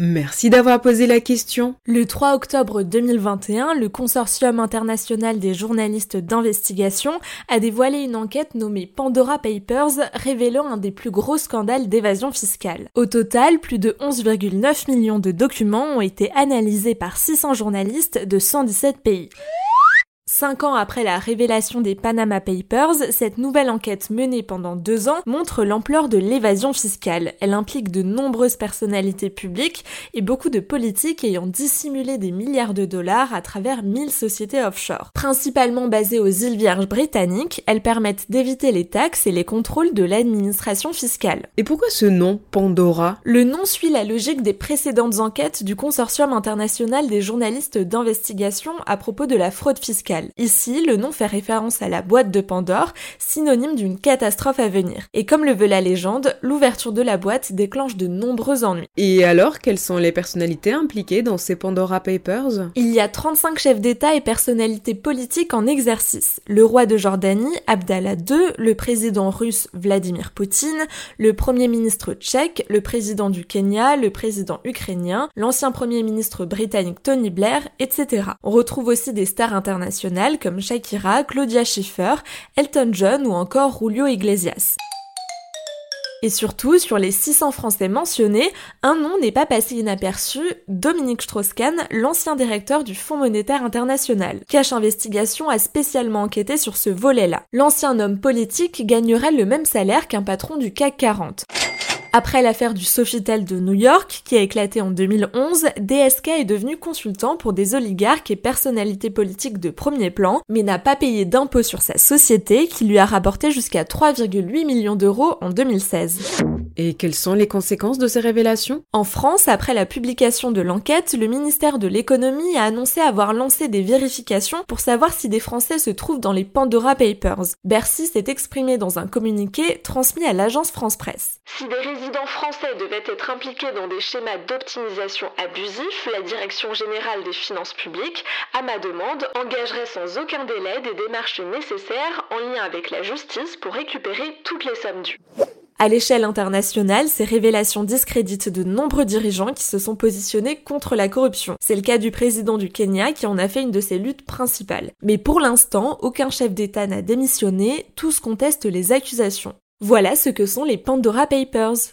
Merci d'avoir posé la question. Le 3 octobre 2021, le Consortium international des journalistes d'investigation a dévoilé une enquête nommée Pandora Papers révélant un des plus gros scandales d'évasion fiscale. Au total, plus de 11,9 millions de documents ont été analysés par 600 journalistes de 117 pays. Cinq ans après la révélation des Panama Papers, cette nouvelle enquête menée pendant deux ans montre l'ampleur de l'évasion fiscale. Elle implique de nombreuses personnalités publiques et beaucoup de politiques ayant dissimulé des milliards de dollars à travers 1000 sociétés offshore. Principalement basées aux îles Vierges britanniques, elles permettent d'éviter les taxes et les contrôles de l'administration fiscale. Et pourquoi ce nom, Pandora? Le nom suit la logique des précédentes enquêtes du Consortium international des journalistes d'investigation à propos de la fraude fiscale. Ici, le nom fait référence à la boîte de Pandore, synonyme d'une catastrophe à venir. Et comme le veut la légende, l'ouverture de la boîte déclenche de nombreux ennuis. Et alors, quelles sont les personnalités impliquées dans ces Pandora Papers? Il y a 35 chefs d'État et personnalités politiques en exercice. Le roi de Jordanie, Abdallah II, le président russe Vladimir Poutine, le premier ministre tchèque, le président du Kenya, le président ukrainien, l'ancien premier ministre britannique Tony Blair, etc. On retrouve aussi des stars internationales comme Shakira, Claudia Schiffer, Elton John ou encore Julio Iglesias. Et surtout, sur les 600 Français mentionnés, un nom n'est pas passé inaperçu, Dominique Strauss-Kahn, l'ancien directeur du Fonds monétaire international. Cash Investigation a spécialement enquêté sur ce volet-là. L'ancien homme politique gagnerait le même salaire qu'un patron du CAC 40. Après l'affaire du Sofitel de New York, qui a éclaté en 2011, DSK est devenu consultant pour des oligarques et personnalités politiques de premier plan, mais n'a pas payé d'impôt sur sa société qui lui a rapporté jusqu'à 3,8 millions d'euros en 2016. Et quelles sont les conséquences de ces révélations? En France, après la publication de l'enquête, le ministère de l'économie a annoncé avoir lancé des vérifications pour savoir si des Français se trouvent dans les Pandora Papers. Bercy s'est exprimé dans un communiqué transmis à l'agence France Presse. Si des résidents français devaient être impliqués dans des schémas d'optimisation abusifs, la Direction générale des finances publiques, à ma demande, engagerait sans aucun délai des démarches nécessaires en lien avec la justice pour récupérer toutes les sommes dues. À l'échelle internationale, ces révélations discréditent de nombreux dirigeants qui se sont positionnés contre la corruption. C'est le cas du président du Kenya qui en a fait une de ses luttes principales. Mais pour l'instant, aucun chef d'État n'a démissionné, tous contestent les accusations. Voilà ce que sont les Pandora Papers.